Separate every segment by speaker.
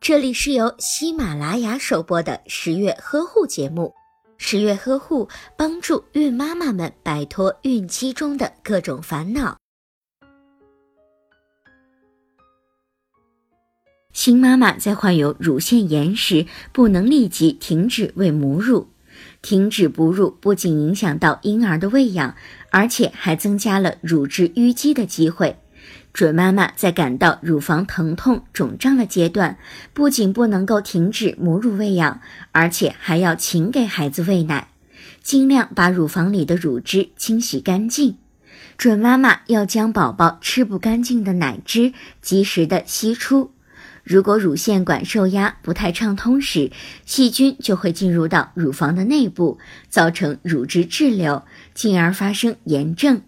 Speaker 1: 这里是由喜马拉雅首播的十月呵护节目。十月呵护帮助孕妈妈们摆脱孕期中的各种烦恼。新妈妈在患有乳腺炎时，不能立即停止喂母乳。停止哺乳不仅影响到婴儿的喂养，而且还增加了乳汁淤积的机会。准妈妈在感到乳房疼痛、肿胀的阶段，不仅不能够停止母乳喂养，而且还要勤给孩子喂奶，尽量把乳房里的乳汁清洗干净。准妈妈要将宝宝吃不干净的奶汁及时的吸出。如果乳腺管受压不太畅通时，细菌就会进入到乳房的内部，造成乳汁滞留，进而发生炎症。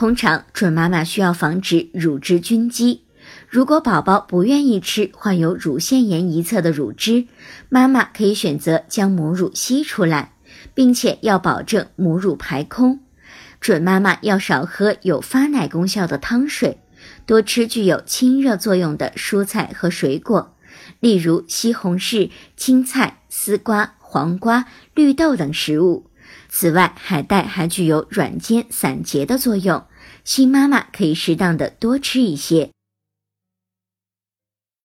Speaker 1: 通常，准妈妈需要防止乳汁菌积。如果宝宝不愿意吃患有乳腺炎一侧的乳汁，妈妈可以选择将母乳吸出来，并且要保证母乳排空。准妈妈要少喝有发奶功效的汤水，多吃具有清热作用的蔬菜和水果，例如西红柿、青菜、丝瓜、黄瓜、绿豆等食物。此外，海带还具有软坚散结的作用，新妈妈可以适当的多吃一些。